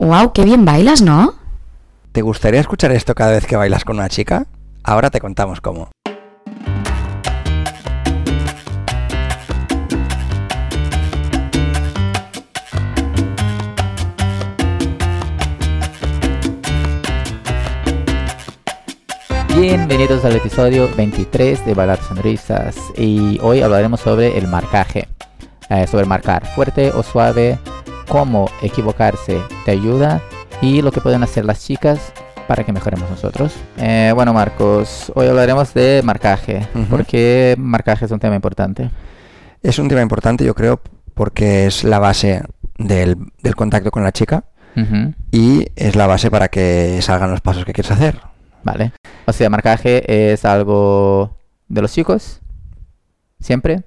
¡Wow! ¡Qué bien bailas, ¿no? ¿Te gustaría escuchar esto cada vez que bailas con una chica? Ahora te contamos cómo. Bienvenidos al episodio 23 de Bailar Sonrisas y hoy hablaremos sobre el marcaje, eh, sobre marcar fuerte o suave, cómo equivocarse te ayuda y lo que pueden hacer las chicas para que mejoremos nosotros. Eh, bueno Marcos, hoy hablaremos de marcaje, Ujú. porque marcaje es un tema importante. Es un tema importante, yo creo, porque es la base del, del contacto con la chica y es la base para que salgan los pasos que quieres hacer. Vale. O sea, marcaje es algo de los chicos, siempre.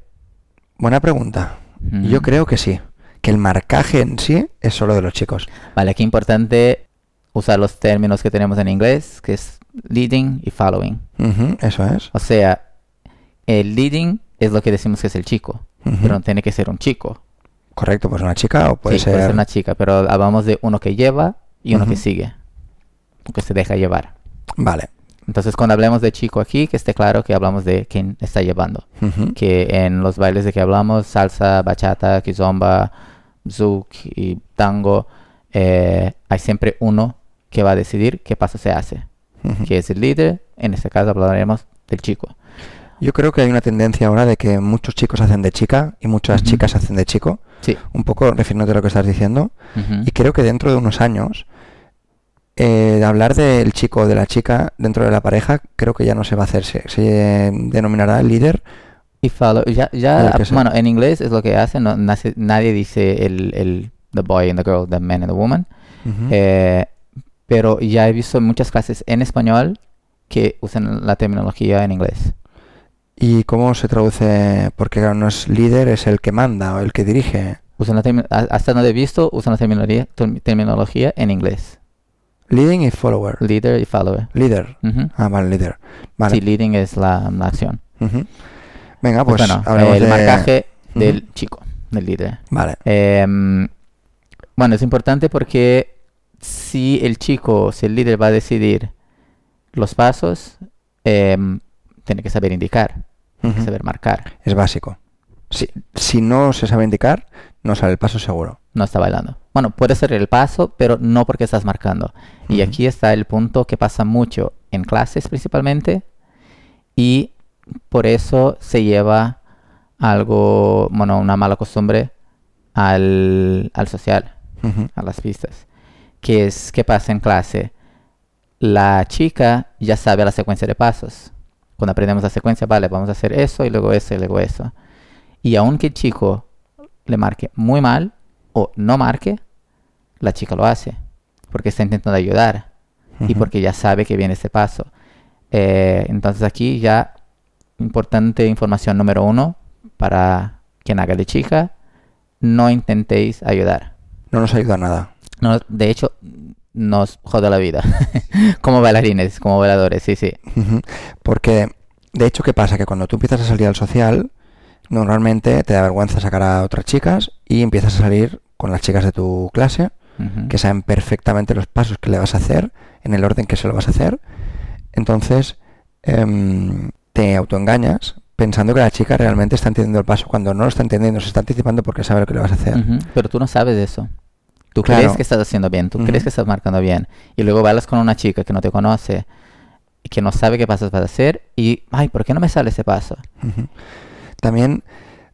Buena pregunta. Yo creo que sí. Que el marcaje en sí es solo de los chicos. Vale, aquí importante usar los términos que tenemos en inglés, que es leading y following. Eso es. O sea, el leading es lo que decimos que es el chico, pero no tiene que ser un chico. Correcto, pues una chica o puede sí, ser... puede ser una chica, pero hablamos de uno que lleva y uno que sigue, que se deja llevar. Vale. Entonces, cuando hablemos de chico aquí, que esté claro que hablamos de quien está llevando. Que en los bailes de que hablamos, salsa, bachata, kizomba, zouk y tango, eh, hay siempre uno que va a decidir qué paso se hace. Ujú. que es el líder. En este caso hablaremos del chico. Yo creo que hay una tendencia ahora de que muchos chicos hacen de chica y muchas chicas hacen de chico. Sí. Un poco refiriéndote a lo que estás diciendo. Y creo que dentro de unos años, eh, de hablar del chico o de la chica dentro de la pareja, creo que ya no se va a hacer. Se, se denominará líder. Y follow, ya, ya sea. bueno, en inglés es lo que hacen, no, nace- nadie dice el, el the boy and the girl, the man and the woman, eh, pero ya he visto muchas clases en español que usan la terminología en inglés. ¿Y cómo se traduce? Porque claro, no es líder, es el que manda o el que dirige. Usan la hasta donde he visto, usan la terminología, term- terminología en inglés. Leading y follower. Leader y follower. Ujú. Ah, vale, líder. Vale. Sí, leading es la, la acción. Venga, Pues, pues, bueno, el de- marcaje Ujú. del chico, del líder. Vale. Em, bueno, es importante porque si el chico, si el líder va a decidir los pasos, em, tiene que saber indicar, tiene que Ujú. saber marcar. Es básico. Si, si no se sabe indicar, no sale el paso seguro. No está bailando. Bueno, puede ser el paso, pero no porque estás marcando. Y Ujú. aquí está el punto que pasa mucho en clases principalmente y por eso se lleva algo, bueno, una mala costumbre al, al social. A las pistas. Que es qué pasa en clase. La chica ya sabe la secuencia de pasos. Cuando aprendemos la secuencia, vale, vamos a hacer eso y luego eso y luego eso. Y aunque el chico le marque muy mal o no marque, la chica lo hace. Porque está intentando ayudar y porque ya sabe que viene ese paso. Eh, entonces aquí ya importante información número uno para quien haga de chica, no intentéis ayudar. No nos ayuda nada. No, de hecho, nos jode la vida. como bailarines, como bailadores, sí, sí. Porque, de hecho, ¿qué pasa? Que cuando tú empiezas a salir al social, normalmente te da vergüenza sacar a otras chicas y empiezas a salir con las chicas de tu clase, que saben perfectamente los pasos que le vas a hacer, en el orden que se lo vas a hacer. Entonces, em, te autoengañas pensando que la chica realmente está entendiendo el paso cuando no lo está entendiendo, se está anticipando porque sabe lo que le vas a hacer. Pero tú no sabes eso. Tú Claro. crees que estás haciendo bien, tú crees que estás marcando bien. Y luego bailas con una chica que no te conoce, y que no sabe qué pasos vas a hacer, y, ay, ¿por qué no me sale ese paso? También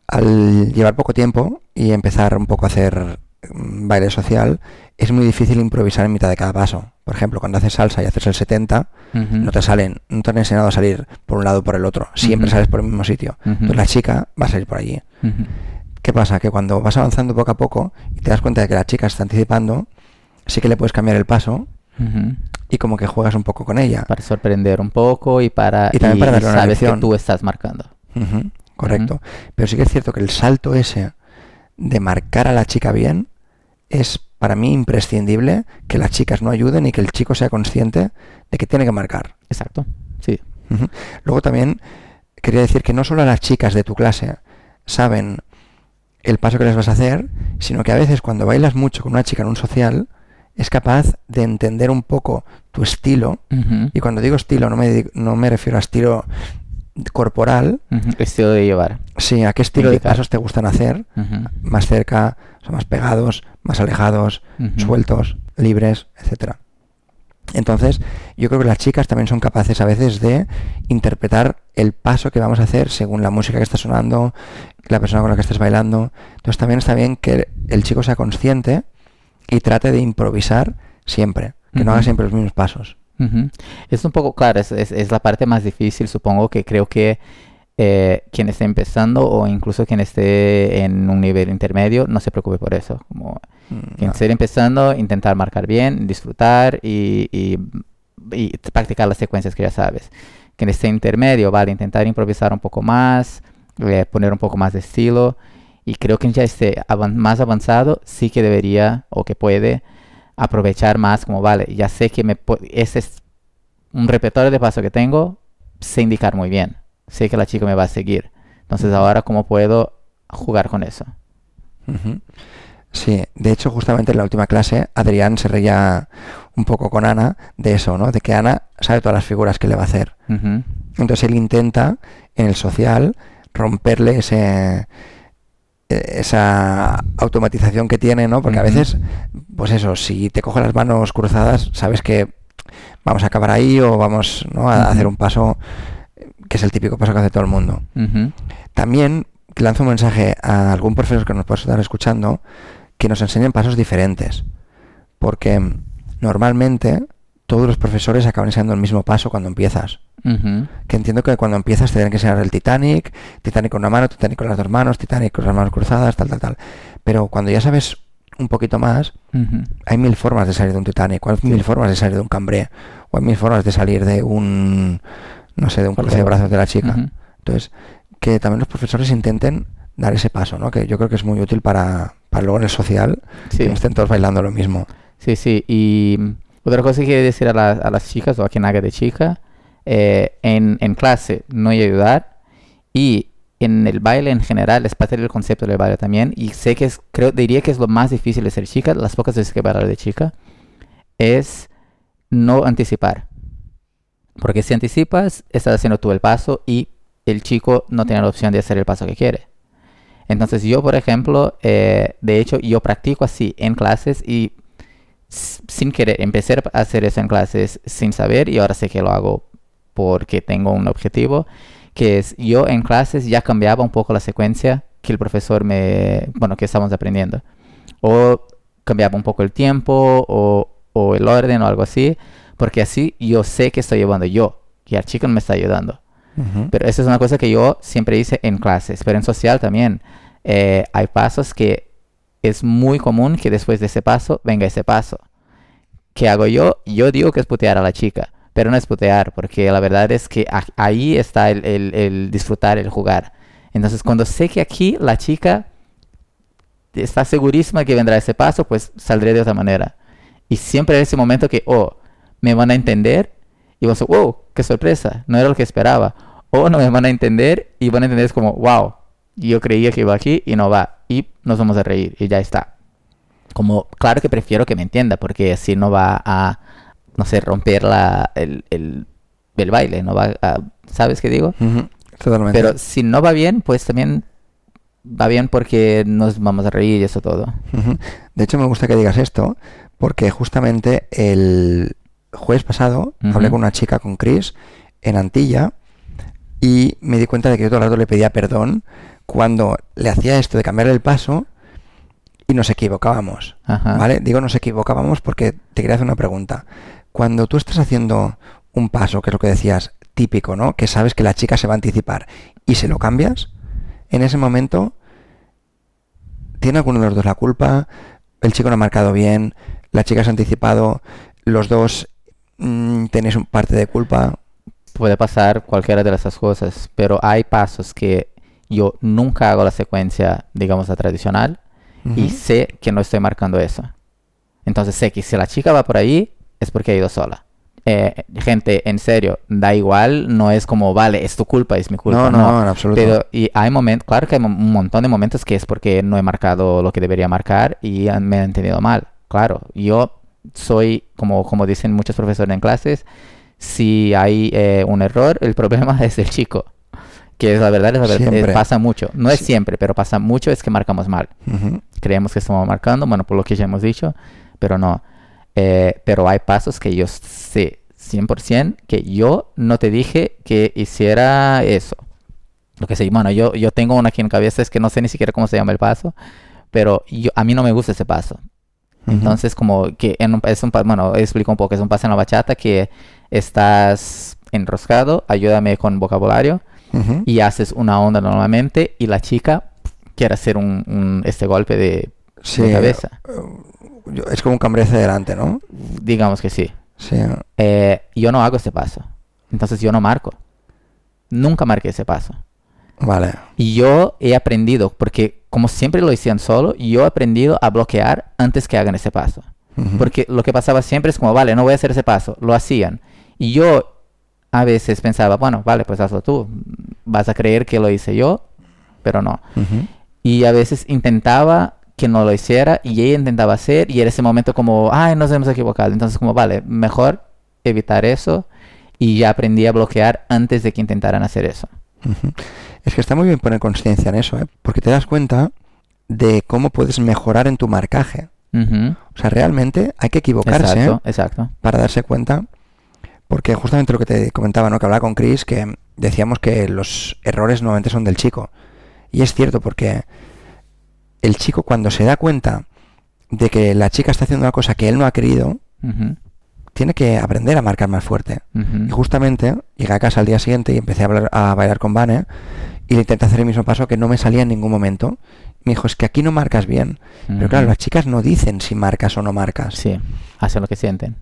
al llevar poco tiempo y empezar un poco a hacer baile social, es muy difícil improvisar en mitad de cada paso. Por ejemplo, cuando haces salsa y haces el 70, Ujú. no te salen, no te han enseñado a salir por un lado o por el otro. Siempre sales por el mismo sitio. Entonces la chica va a salir por allí. ¿Qué pasa? Que cuando vas avanzando poco a poco y te das cuenta de que la chica está anticipando, sí que le puedes cambiar el paso y como que juegas un poco con ella. Para sorprender un poco y para... Y también para darle una sabes que tú estás marcando. Correcto. Pero sí que es cierto que el salto ese de marcar a la chica bien es para mí imprescindible que las chicas no ayuden y que el chico sea consciente de que tiene que marcar. Exacto. Sí. Luego también quería decir que no solo las chicas de tu clase saben el paso que les vas a hacer, sino que a veces cuando bailas mucho con una chica en un social, es capaz de entender un poco tu estilo. Y cuando digo estilo, no me, no me refiero a estilo corporal, ujú, Estilo de llevar. sí, a qué estilo de pasos te gustan hacer, más cerca, o sea, más pegados, más alejados, sueltos, libres, etcétera. Entonces, yo creo que las chicas también son capaces a veces de interpretar el paso que vamos a hacer según la música que está sonando, la persona con la que estés bailando. Entonces, también está bien que el chico sea consciente y trate de improvisar siempre, que no haga siempre los mismos pasos. Ujú. Es un poco, claro, es, es- es la parte más difícil, supongo que creo que eh, quien esté empezando o incluso quien esté en un nivel intermedio no se preocupe por eso. Como Mm, quien no. esté empezando, intentar marcar bien, disfrutar y, y- y practicar las secuencias que ya sabes. Quien esté intermedio, vale, intentar improvisar un poco más, eh, poner un poco más de estilo. Y creo que ya esté más avanzado, sí que debería o que puede aprovechar más como, vale, ya sé que me ese es un repertorio de paso que tengo, sé indicar muy bien. Sé que la chica me va a seguir. Entonces ahora, ¿cómo puedo jugar con eso? Sí, de hecho, justamente en la última clase, Adrián se reía un poco con Ana de eso, ¿no? De que Ana sabe todas las figuras que le va a hacer. Entonces él intenta, en el social, romperle ese esa automatización que tiene, ¿no? Porque a veces, pues eso, si te coge las manos cruzadas, sabes que vamos a acabar ahí o vamos ¿no? a hacer un paso que es el típico paso que hace todo el mundo. ujú, También lanzo un mensaje a algún profesor que nos pueda estar escuchando que nos enseñen pasos diferentes. Porque mm, normalmente todos los profesores acaban enseñando el mismo paso cuando empiezas. Que entiendo que cuando empiezas te tienen que enseñar el Titanic, Titanic con una mano, Titanic con las dos manos, Titanic con las manos cruzadas, tal, tal, tal. Pero cuando ya sabes un poquito más, hay mil formas de salir de un Titanic, o hay mil formas de salir de un cambré, o hay mil formas de salir de un, no sé, de un cruce de brazos de la chica. Entonces, que también los profesores intenten dar ese paso, ¿no? Que yo creo que es muy útil para, para luego en el social, Sí. que no estén todos bailando lo mismo. Sí, sí. Y otra cosa que quiero decir a, la- a las chicas o a quien haga de chica, eh, en, en clase no hay ayudar y en el baile en general es parte del concepto del baile también y sé que es, creo, diría que es lo más difícil de ser chica, las pocas veces que he bailado de chica, es no anticipar. Porque si anticipas, estás haciendo tú el paso y el chico no tiene la opción de hacer el paso que quiere. Entonces yo, por ejemplo, eh, de hecho, yo practico así en clases y sin querer, empecé a hacer eso en clases sin saber y ahora sé que lo hago porque tengo un objetivo, que es yo en clases ya cambiaba un poco la secuencia que el profesor me, bueno, que estamos aprendiendo. O cambiaba un poco el tiempo o, o el orden o algo así, porque así yo sé que estoy llevando yo, que el chico no me está ayudando. Pero esa es una cosa que yo siempre hice en clases, pero en social también. eh, hay pasos que es muy común que después de ese paso venga ese paso. ¿Qué hago yo? Yo digo que es putear a la chica, pero no es putear, porque la verdad es que ahí está el, el- disfrutar, el jugar. Entonces, cuando sé que aquí la chica está segurísima que vendrá ese paso, pues saldré de otra manera. Y siempre en ese momento que, oh, me van a entender y vas a, wow, qué sorpresa, no era lo que esperaba. O no me van a entender y van a entender como, wow, yo creía que iba aquí y no va. Y nos vamos a reír y ya está. Como, claro que prefiero que me entienda porque así no va a, no sé, romper la, el, el, el baile, no va a, ¿sabes qué digo? Totalmente. Pero si no va bien, pues también va bien porque nos vamos a reír y eso todo. De hecho, me gusta que digas esto, porque justamente el jueves pasado hablé Ujú. con una chica, con Chris, en Antilla, y me di cuenta de que yo todo el rato le pedía perdón cuando le hacía esto de cambiar el paso y nos equivocábamos. Ajá. ¿Vale? Digo nos equivocábamos porque te quería hacer una pregunta. Cuando tú estás haciendo un paso, que es lo que decías, típico, ¿no? Que sabes que la chica se va a anticipar y se lo cambias, en ese momento, ¿tiene alguno de los dos la culpa? ¿El chico no ha marcado bien? ¿La chica se ha anticipado? ¿Los dos mm, tenéis un parte de culpa? Puede pasar cualquiera de esas cosas, pero hay pasos que yo nunca hago la secuencia, digamos, la tradicional, y sé que no estoy marcando eso. Entonces sé que si la chica va por ahí, es porque ha ido sola. Eh, gente, en serio, da igual, no es como, vale, es tu culpa, es mi culpa. No, no, en absoluto. Pero, y hay momentos, claro que hay un montón de momentos que es porque no he marcado lo que debería marcar y me han entendido mal. Claro, yo soy, como, como dicen muchos profesores en clases, si hay eh, un error, el problema es el chico. Que es la verdad, es la verdad, eh, pasa mucho. No es Sí. siempre, pero pasa mucho, es que marcamos mal. Ujú. Creemos que estamos marcando, bueno, por lo que ya hemos dicho, pero no. Eh, pero hay pasos que yo sé 100% que yo no te dije que hiciera eso. Lo que sé, bueno, yo, yo tengo una aquí en cabeza, es que no sé ni siquiera cómo se llama el paso, pero yo, a mí no me gusta ese paso. Entonces, como que en un- es un bueno, explico un poco, es un paso en la bachata que estás enroscado, ayúdame con vocabulario, Ujú. y haces una onda normalmente y la chica quiere hacer un, un- este golpe de, Sí, de cabeza. yo- es como un cambio hacia adelante, ¿no? Digamos que sí. Sí. Eh, yo no hago ese paso. Entonces yo no marco. Nunca marqué ese paso. Vale. Y yo he aprendido, porque como siempre lo hacían solo, yo he aprendido a bloquear antes que hagan ese paso. Ujú. Porque lo que pasaba siempre es como, vale, no voy a hacer ese paso. Lo hacían. Y yo a veces pensaba, bueno, vale, pues hazlo tú. Vas a creer que lo hice yo, pero no. Ujú. Y a veces intentaba que no lo hiciera y ella intentaba hacer y era ese momento como, ay, nos hemos equivocado. Entonces como, vale, mejor evitar eso y ya aprendí a bloquear antes de que intentaran hacer eso. Ujú. Es que está muy bien poner conciencia en eso, ¿eh? porque te das cuenta de cómo puedes mejorar en tu marcaje. Ujú. O sea, realmente hay que equivocarse Exacto, ¿eh? exacto. para darse cuenta, porque justamente lo que te comentaba, ¿no? que hablaba con Chris, que decíamos que los errores normalmente son del chico. Y es cierto, porque el chico cuando se da cuenta de que la chica está haciendo una cosa que él no ha querido, tiene que aprender a marcar más fuerte. Y justamente llegué a casa al día siguiente y empecé a, hablar- a bailar con Vane y le intenté hacer el mismo paso que no me salía en ningún momento. Me dijo, es que aquí no marcas bien. Pero claro, las chicas no dicen si marcas o no marcas. Sí, hacen lo que sienten.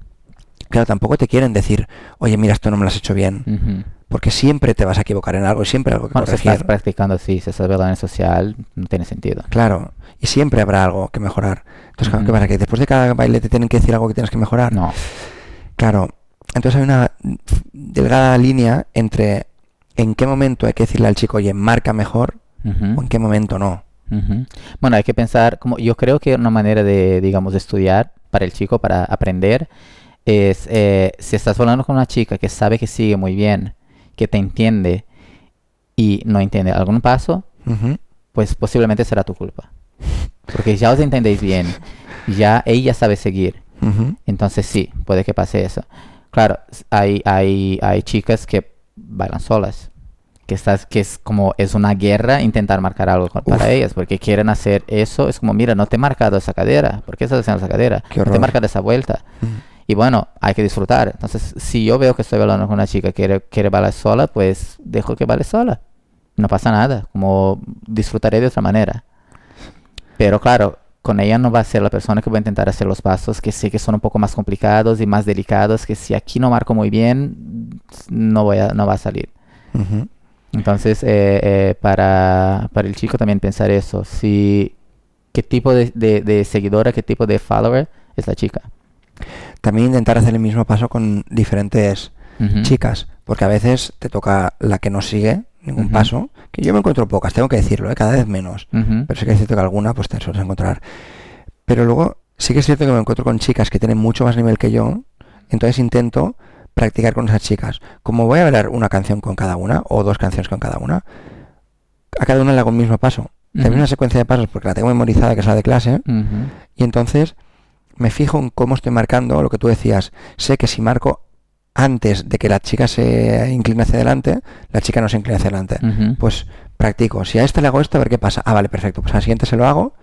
Claro, tampoco te quieren decir, oye, mira, esto no me lo has hecho bien. Porque siempre te vas a equivocar en algo y siempre algo que Bueno, si corregir. estás practicando así, si estás en social, no tiene sentido. Claro, y siempre habrá algo que mejorar. Entonces, claro, ¿qué pasa? Que después de cada baile te tienen que decir algo que tienes que mejorar. No. Claro, entonces hay una delgada línea entre en qué momento hay que decirle al chico, oye, marca mejor, o en qué momento no. Bueno, hay que pensar, como yo creo que una manera de, digamos, de estudiar para el chico, para aprender, es eh, si estás hablando con una chica que sabe que sigue muy bien, que te entiende y no entiende algún paso, pues posiblemente será tu culpa. Porque ya os entendéis bien, ya ella sabe seguir. Entonces sí, puede que pase eso. Claro, hay, hay, hay chicas que bailan solas. Que, estás, que es como, es una guerra intentar marcar algo con- para ellas, porque quieren hacer eso. Es como, mira, no te he marcado esa cadera. ¿Por qué estás haciendo esa cadera? Qué No te he marcado esa vuelta. Y bueno, hay que disfrutar. Entonces, si yo veo que estoy bailando con una chica que quiere, quiere bailar sola, pues dejo que baile sola. No pasa nada. Como disfrutaré de otra manera. Pero claro, con ella no va a ser la persona que va a intentar hacer los pasos que sé que son un poco más complicados y más delicados, que si aquí no marco muy bien, no, voy a, no va a salir. Ujú. Entonces, eh, eh, para, para el chico también pensar eso, si qué tipo de, de- de seguidora, qué tipo de follower es la chica. También intentar hacer el mismo paso con diferentes chicas, porque a veces te toca la que no sigue ningún paso, que yo me encuentro pocas, tengo que decirlo, ¿eh? cada vez menos, pero sí que es cierto que alguna pues te sueles encontrar. Pero luego sí que es cierto que me encuentro con chicas que tienen mucho más nivel que yo, entonces intento practicar con esas chicas. Como voy a bailar una canción con cada una, o dos canciones con cada una, a cada una le hago el mismo paso. También una secuencia de pasos porque la tengo memorizada, que es la de clase, y entonces me fijo en cómo estoy marcando lo que tú decías. Sé que si marco antes de que la chica se incline hacia adelante, la chica no se inclina hacia adelante. Pues practico. Si a este le hago esto, a ver qué pasa. Ah, vale, perfecto. Pues al siguiente se lo hago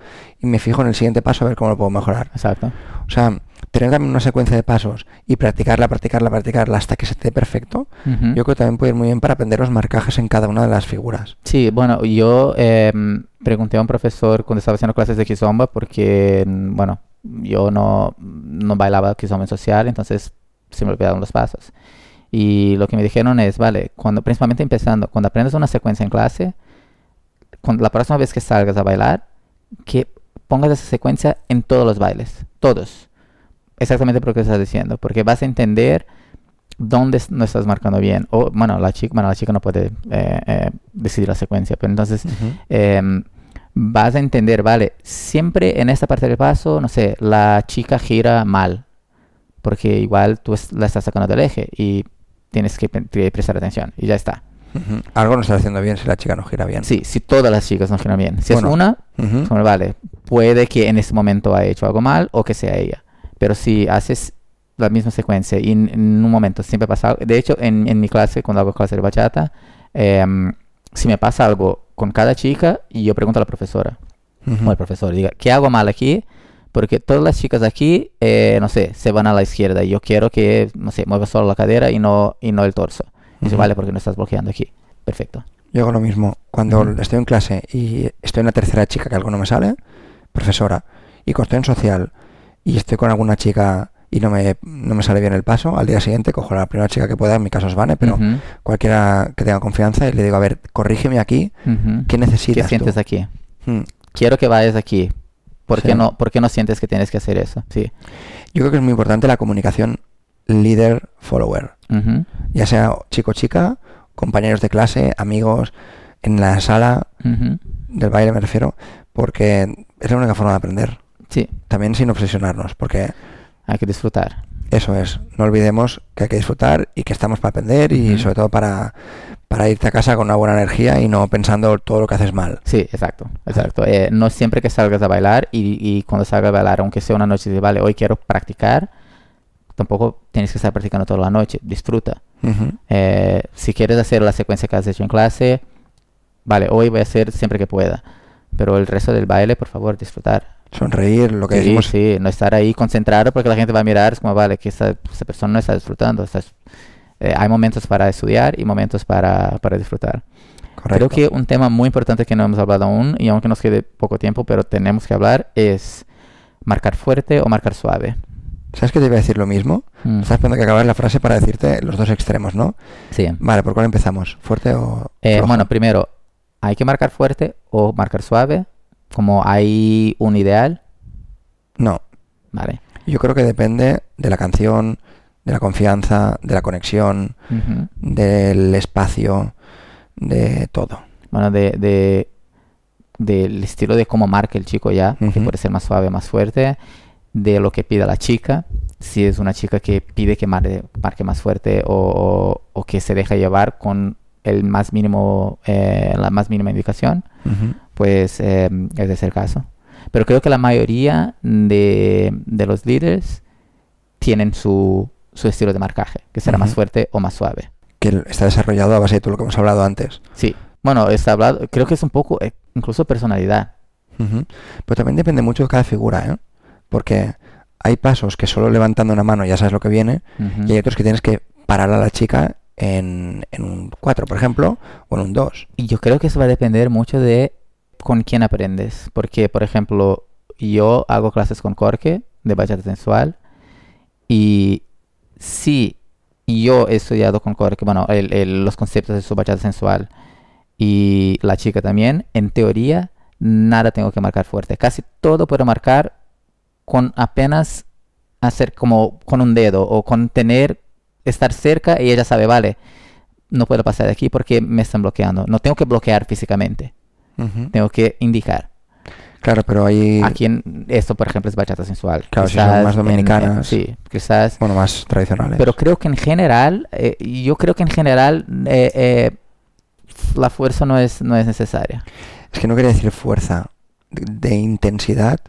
y me fijo en el siguiente paso a ver cómo lo puedo mejorar. Exacto. O sea, tener también una secuencia de pasos y practicarla, practicarla, practicarla hasta que se esté perfecto, yo creo que también puede ir muy bien para aprender los marcajes en cada una de las figuras. Sí, bueno, yo em, pregunté a un profesor cuando estaba haciendo clases de kizomba porque, mm, bueno, yo no, no bailaba en social, entonces se me olvidaron los pasos. Y lo que me dijeron es, vale, cuando principalmente empezando, cuando aprendes una secuencia en clase, cuando la próxima vez que salgas a bailar, que pongas esa secuencia en todos los bailes, todos. Exactamente por lo que estás diciendo, porque vas a entender dónde no estás marcando bien. O, bueno, la chica, bueno, la chica no puede eh, eh, decidir la secuencia, pero entonces em, vas a entender, vale, siempre en esta parte del paso, no sé, la chica gira mal. porque igual tú la estás sacando del eje y tienes que prestar atención y ya está. Ujú. Algo no está haciendo bien si la chica no gira bien. Sí, si todas las chicas no giran bien. Si Bueno. es una, Ujú. Bueno, vale, puede que en ese momento haya hecho algo mal o que sea ella. Pero si haces la misma secuencia y en, en un momento siempre pasa algo. De hecho, en, en mi clase, cuando hago clase de bachata, em, si me pasa algo con cada chica, y yo pregunto a la profesora Ujú. o al profesor, diga, ¿qué hago mal aquí? Porque todas las chicas aquí, eh, no sé, se van a la izquierda y yo quiero que, no sé, mueva solo la cadera y no, y no el torso. Y dice, Ujú. vale, porque no estás bloqueando aquí. Perfecto. Yo hago lo mismo. Cuando estoy en clase y estoy en la tercera chica que algo no me sale, profesora, y cuando estoy en social y estoy con alguna chica y no me, no me sale bien el paso, al día siguiente cojo a la primera chica que pueda, en mi caso es Vane, pero cualquiera que tenga confianza y le digo, a ver, corrígeme aquí. ¿qué necesitas ¿Qué sientes tú? aquí? Mm. quiero que vayas aquí. ¿Por, Sí. qué no, ¿Por qué no sientes que tienes que hacer eso? Sí. Yo creo que es muy importante la comunicación líder-follower. Ya sea chico-chica, compañeros de clase, amigos, en la sala del baile me refiero, porque es la única forma de aprender. Sí, También sin obsesionarnos, porque hay que disfrutar. eso es, no olvidemos que hay que disfrutar y que estamos para aprender y sobre todo para, para irte a casa con una buena energía y no pensando todo lo que haces mal. Sí, exacto, exacto. Eh, no siempre que salgas a bailar y, y cuando salgas a bailar, aunque sea una noche de vale, hoy quiero practicar, tampoco tienes que estar practicando toda la noche. Disfruta. Eh, si quieres hacer la secuencia que has hecho en clase, vale, hoy voy a hacer siempre que pueda. Pero el resto del baile, por favor, disfrutar. Sonreír, lo que Sí, decimos. sí, no estar ahí concentrado porque la gente va a mirar, es como, vale, que esta, esta persona no está disfrutando. estás- eh, hay momentos para estudiar y momentos para, para disfrutar. Correcto. Creo que un tema muy importante que no hemos hablado aún, y aunque nos quede poco tiempo, pero tenemos que hablar, es marcar fuerte o marcar suave. ¿Sabes que te iba a decir lo mismo? Mm, Estás esperando que acabes la frase para decirte los dos extremos, ¿no? Sí. Vale, ¿por cuál empezamos? ¿Fuerte o Eh, bueno, primero, ¿hay que marcar fuerte o marcar suave? Como hay un ideal, No, vale. yo creo que depende de la canción, de la confianza, de la conexión, del espacio, de todo. Bueno, de, de- del estilo de cómo marca el chico ya, que puede ser más suave, más fuerte, de lo que pida la chica, si es una chica que pide que marque, marque más fuerte o, que se deja llevar con el más mínimo, eh, la más mínima indicación. Pues eh, ese es el caso. Pero creo que la mayoría de, de los líderes tienen su, su estilo de marcaje, que será más fuerte o más suave. Que está desarrollado a base de todo lo que hemos hablado antes. Sí, bueno, está hablado, creo que es un poco, eh, incluso personalidad. Ujú. Pero también depende mucho de cada figura, ¿eh? Porque hay pasos que solo levantando una mano ya sabes lo que viene y hay otros que tienes que parar a la chica en, en un 4, por ejemplo, o en un 2. Y yo creo que eso va a depender mucho de con quién aprendes. Porque, por ejemplo, yo hago clases con Corque de bachata sensual. Y si yo he estudiado con Corque, bueno, los conceptos de su bachata sensual y la chica también, en teoría, nada tengo que marcar fuerte. Casi todo puedo marcar con apenas hacer como con un dedo o con tener, estar cerca y ella sabe, vale, no puedo pasar de aquí porque me están bloqueando. No tengo que bloquear físicamente, Tengo que indicar. Claro, pero hay, Aquí en esto, por ejemplo, es bachata sensual. Claro, si son Quizás más en- en- dominicanas. sí, quizás. bueno, más tradicionales. Pero creo que en general, eh, yo creo que en general eh, eh, la fuerza no es, no es necesaria. Es que no quería decir fuerza de, de intensidad,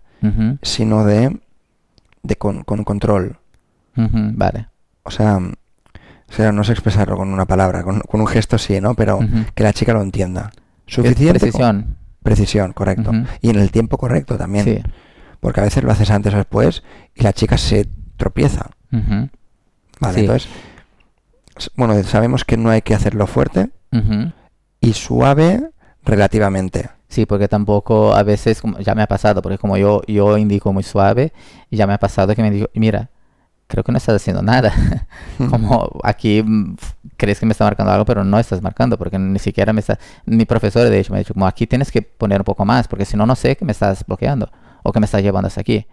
sino de, de con, con control. vale. O sea, o sea, no sé expresarlo con una palabra, con, con un gesto sí, ¿no? Pero que la chica lo entienda. Suficiente. con- Precisión. precisión, correcto. Y en el tiempo correcto también. Sí. Porque a veces lo haces antes o después y la chica se tropieza. Vale, Sí. entonces, bueno, sabemos que no hay que hacerlo fuerte y suave relativamente. Sí, porque tampoco a veces, como ya me ha pasado, porque como yo, yo indico muy suave, y ya me ha pasado que me dijo, mira, creo que no estás haciendo nada. como aquí mm, crees que me está marcando algo, pero no estás marcando, porque ni siquiera me está... Mi profesor, de hecho, me ha dicho, como aquí tienes que poner un poco más, porque si no, no sé que me estás bloqueando o que me estás llevando hasta aquí.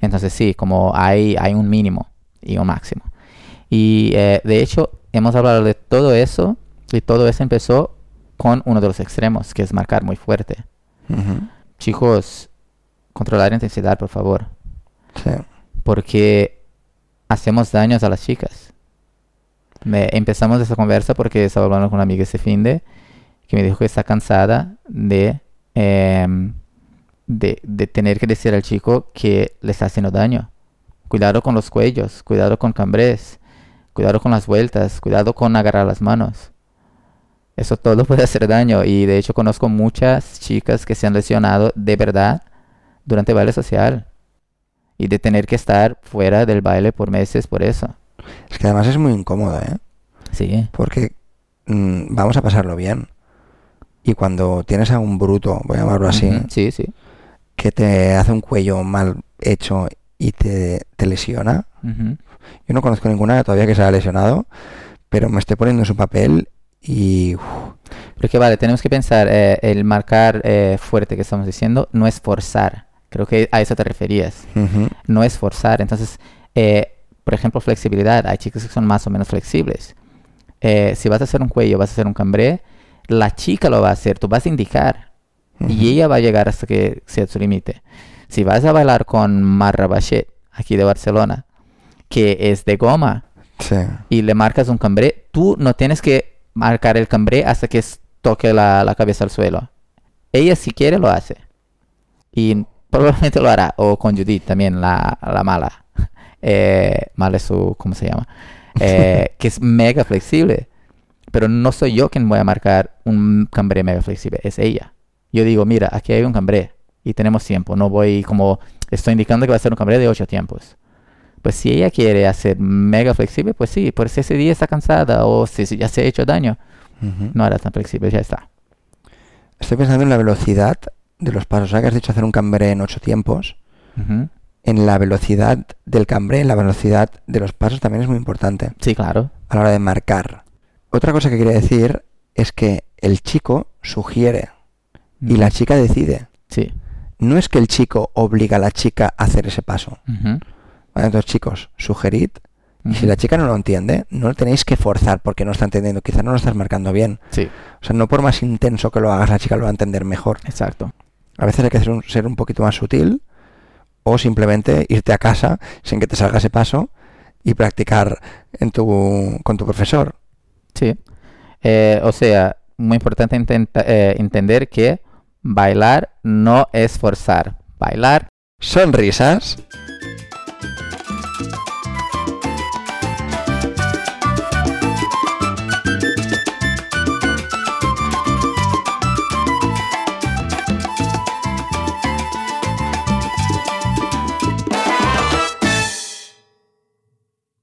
Entonces sí, como hay, hay un mínimo y un máximo. Y eh, de hecho, hemos hablado de todo eso, y todo eso empezó con uno de los extremos, que es marcar muy fuerte. Ujú. Chicos, controlar la intensidad, por favor. Sí. Porque hacemos daños a las chicas. Me- empezamos esa conversa porque estaba hablando con una amiga ese fin de que me dijo que está cansada de, em, de, tener que decir al chico que le está haciendo daño. Cuidado con los cuellos, cuidado con cambrés, cuidado con las vueltas, cuidado con agarrar las manos. Eso todo puede hacer daño y de hecho conozco muchas chicas que se han lesionado de verdad durante baile social y de tener que estar fuera del baile por meses por eso. Es que además es muy incómodo, ¿eh? Sí, Porque mm, vamos a pasarlo bien. Y cuando tienes a un bruto, voy a llamarlo así, sí, sí. que te hace un cuello mal hecho y te, te lesiona, yo no conozco ninguna todavía que se haya lesionado, pero me estoy poniendo en su papel y... Porque vale, tenemos que pensar, eh, el marcar eh, fuerte que estamos diciendo no es forzar. Creo que a eso te referías. No es forzar. Entonces, eh, por ejemplo, flexibilidad. Hay chicas que son más o menos flexibles. Eh, si vas a hacer un cuello, vas a hacer un cambré, la chica lo va a hacer, tú vas a indicar. Y ella va a llegar hasta que sea su límite. Si vas a bailar con Marra Bachet, aquí de Barcelona, que es de goma, Sí. y le marcas un cambré, tú no tienes que marcar el cambré hasta que toque la, la cabeza al suelo. Ella si quiere lo hace. Y probablemente lo hará. O con Judith también, la, la mala. Eh, mala es su, ¿cómo se llama? Eh, que es mega flexible. Pero no soy yo quien voy a marcar un cambré mega flexible, es ella. Yo digo, mira, aquí hay un cambré y tenemos tiempo. No voy como, estoy indicando que va a ser un cambré de ocho tiempos. Pues si ella quiere hacer mega flexible, pues sí, por si ese día está cansada o si ya se ha hecho daño, no hará tan flexible, ya está. Estoy pensando en la velocidad de los pasos. ¿Sabes que has dicho hacer un cambré en ocho tiempos? En la velocidad del cambré, en la velocidad de los pasos también es muy importante Sí, claro. a la hora de marcar. Otra cosa que quería decir es que el chico sugiere y la chica decide. Sí. No es que el chico obliga a la chica a hacer ese paso. ¿vale? Entonces, chicos, sugerid. Y si la chica no lo entiende, no lo tenéis que forzar porque no está entendiendo. Quizás no lo estás marcando bien. Sí, O sea, no por más intenso que lo hagas, la chica lo va a entender mejor. exacto. A veces hay que ser un, ser un poquito más sutil o simplemente irte a casa sin que te salga ese paso y practicar en tu, con tu profesor. Sí. Eh, o sea, muy importante intenta- eh, entender que bailar no es forzar. Bailar Sonrisas